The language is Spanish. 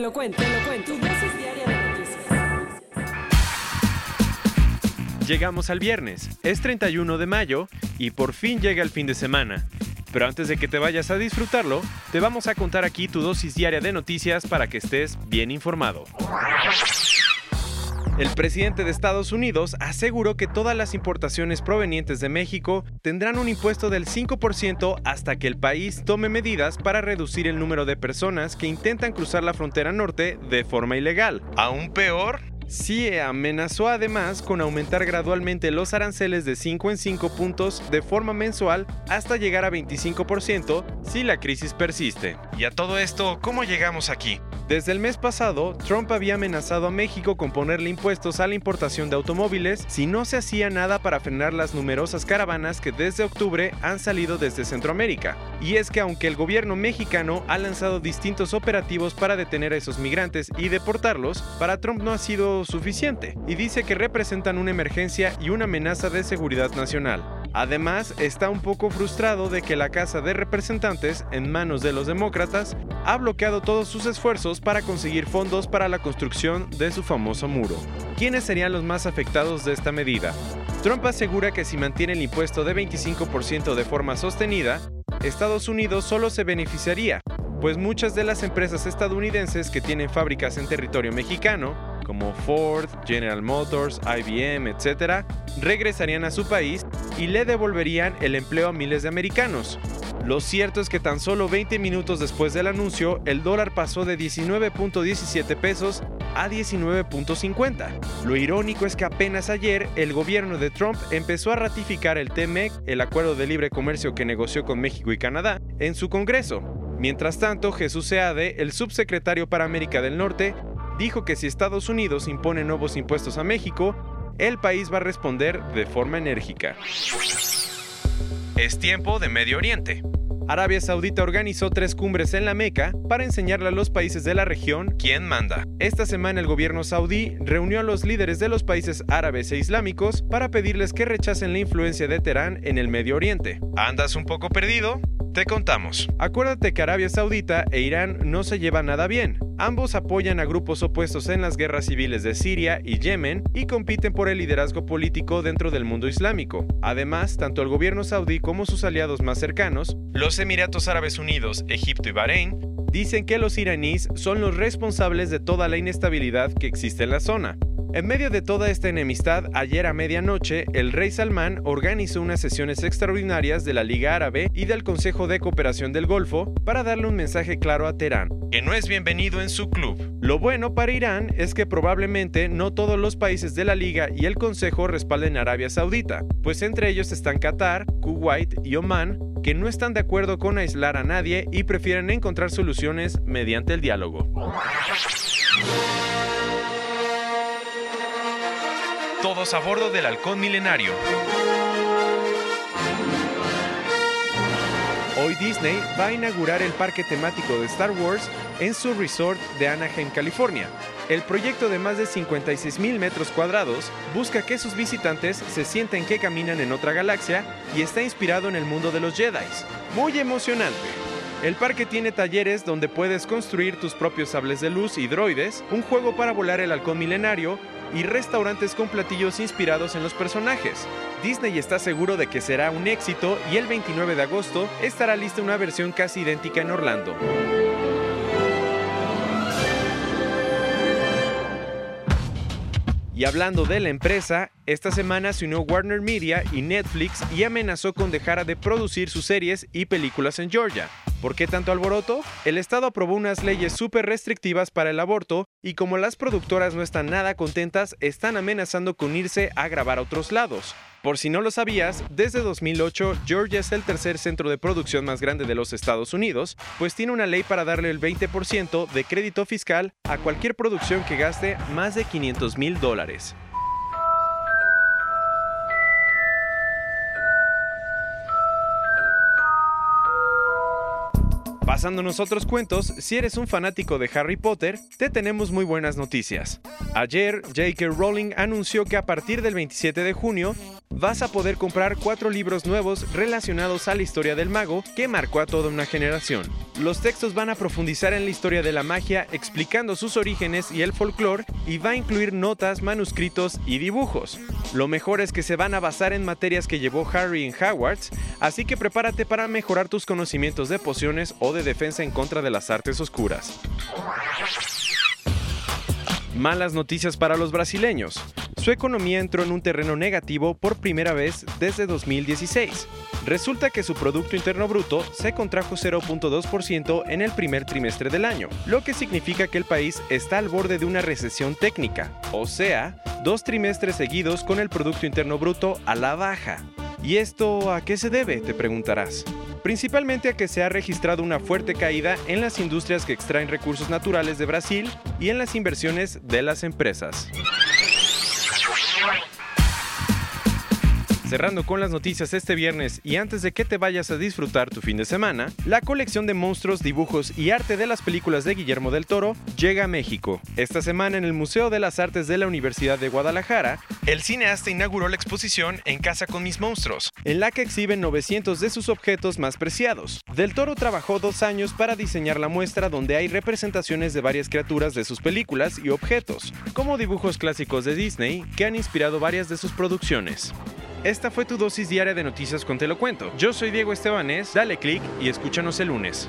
Lo cuento, te lo cuento. Llegamos al viernes, es 31 de mayo y por fin llega el fin de semana. Pero antes de que te vayas a disfrutarlo, te vamos a contar aquí tu dosis diaria de noticias para que estés bien informado. El presidente de Estados Unidos aseguró que todas las importaciones provenientes de México tendrán un impuesto del 5% hasta que el país tome medidas para reducir el número de personas que intentan cruzar la frontera norte de forma ilegal. Aún peor, CIE amenazó además con aumentar gradualmente los aranceles de 5 en 5 puntos de forma mensual hasta llegar a 25% si la crisis persiste. Y a todo esto, ¿cómo llegamos aquí? Desde el mes pasado, Trump había amenazado a México con ponerle impuestos a la importación de automóviles si no se hacía nada para frenar las numerosas caravanas que desde octubre han salido desde Centroamérica. Y es que aunque el gobierno mexicano ha lanzado distintos operativos para detener a esos migrantes y deportarlos, para Trump no ha sido suficiente y dice que representan una emergencia y una amenaza de seguridad nacional. Además, está un poco frustrado de que la Casa de Representantes, en manos de los demócratas, ha bloqueado todos sus esfuerzos para conseguir fondos para la construcción de su famoso muro. ¿Quiénes serían los más afectados de esta medida? Trump asegura que si mantiene el impuesto de 25% de forma sostenida, Estados Unidos solo se beneficiaría, pues muchas de las empresas estadounidenses que tienen fábricas en territorio mexicano, como Ford, General Motors, IBM, etc., regresarían a su país y le devolverían el empleo a miles de americanos. Lo cierto es que tan solo 20 minutos después del anuncio, el dólar pasó de 19.17 pesos a 19.50. Lo irónico es que apenas ayer el gobierno de Trump empezó a ratificar el TMEC, el acuerdo de libre comercio que negoció con México y Canadá, en su Congreso. Mientras tanto, Jesús Seade, el subsecretario para América del Norte, dijo que si Estados Unidos impone nuevos impuestos a México, el país va a responder de forma enérgica. Es tiempo de Medio Oriente. Arabia Saudita organizó tres cumbres en la Meca para enseñarle a los países de la región quién manda. Esta semana el gobierno saudí reunió a los líderes de los países árabes e islámicos para pedirles que rechacen la influencia de Teherán en el Medio Oriente. ¿Andas un poco perdido? Te contamos. Acuérdate que Arabia Saudita e Irán no se llevan nada bien. Ambos apoyan a grupos opuestos en las guerras civiles de Siria y Yemen y compiten por el liderazgo político dentro del mundo islámico. Además, tanto el gobierno saudí como sus aliados más cercanos, los Emiratos Árabes Unidos, Egipto y Bahrein, dicen que los iraníes son los responsables de toda la inestabilidad que existe en la zona. En medio de toda esta enemistad, ayer a medianoche, el rey Salmán organizó unas sesiones extraordinarias de la Liga Árabe y del Consejo de Cooperación del Golfo para darle un mensaje claro a Teherán, que no es bienvenido en su club. Lo bueno para Irán es que probablemente no todos los países de la Liga y el Consejo respalden a Arabia Saudita, pues entre ellos están Qatar, Kuwait y Omán, que no están de acuerdo con aislar a nadie y prefieren encontrar soluciones mediante el diálogo. Todos a bordo del halcón milenario. Hoy Disney va a inaugurar el parque temático de Star Wars en su resort de Anaheim, California. El proyecto de más de 56 mil metros cuadrados busca que sus visitantes se sienten que caminan en otra galaxia y está inspirado en el mundo de los Jedi. Muy emocionante. El parque tiene talleres donde puedes construir tus propios sables de luz y droides, un juego para volar el halcón milenario y restaurantes con platillos inspirados en los personajes. Disney está seguro de que será un éxito y el 29 de agosto estará lista una versión casi idéntica en Orlando. Y hablando de la empresa, esta semana se unió Warner Media y Netflix y amenazó con dejar de producir sus series y películas en Georgia. ¿Por qué tanto alboroto? El Estado aprobó unas leyes súper restrictivas para el aborto y como las productoras no están nada contentas, están amenazando con irse a grabar a otros lados. Por si no lo sabías, desde 2008 Georgia es el tercer centro de producción más grande de los Estados Unidos, pues tiene una ley para darle el 20% de crédito fiscal a cualquier producción que gaste más de 500 mil dólares. Pasándonos otros cuentos, si eres un fanático de Harry Potter, te tenemos muy buenas noticias. Ayer, J.K. Rowling anunció que a partir del 27 de junio vas a poder comprar cuatro libros nuevos relacionados a la historia del mago que marcó a toda una generación. Los textos van a profundizar en la historia de la magia explicando sus orígenes y el folclore y va a incluir notas, manuscritos y dibujos. Lo mejor es que se van a basar en materias que llevó Harry en Hogwarts, así que prepárate para mejorar tus conocimientos de pociones o de defensa en contra de las artes oscuras. Malas noticias para los brasileños. Su economía entró en un terreno negativo por primera vez desde 2016. Resulta que su Producto Interno Bruto se contrajo 0.2% en el primer trimestre del año, lo que significa que el país está al borde de una recesión técnica, o sea, dos trimestres seguidos con el Producto Interno Bruto a la baja. ¿Y esto a qué se debe? te preguntarás principalmente a que se ha registrado una fuerte caída en las industrias que extraen recursos naturales de Brasil y en las inversiones de las empresas. Cerrando con las noticias este viernes y antes de que te vayas a disfrutar tu fin de semana, la colección de monstruos, dibujos y arte de las películas de Guillermo del Toro llega a México. Esta semana en el Museo de las Artes de la Universidad de Guadalajara, el cineasta inauguró la exposición En casa con mis monstruos, en la que exhiben 900 de sus objetos más preciados. Del Toro trabajó dos años para diseñar la muestra donde hay representaciones de varias criaturas de sus películas y objetos, como dibujos clásicos de Disney que han inspirado varias de sus producciones. Esta fue tu dosis diaria de noticias con Te lo cuento. Yo soy Diego Estebanés, dale click y escúchanos el lunes.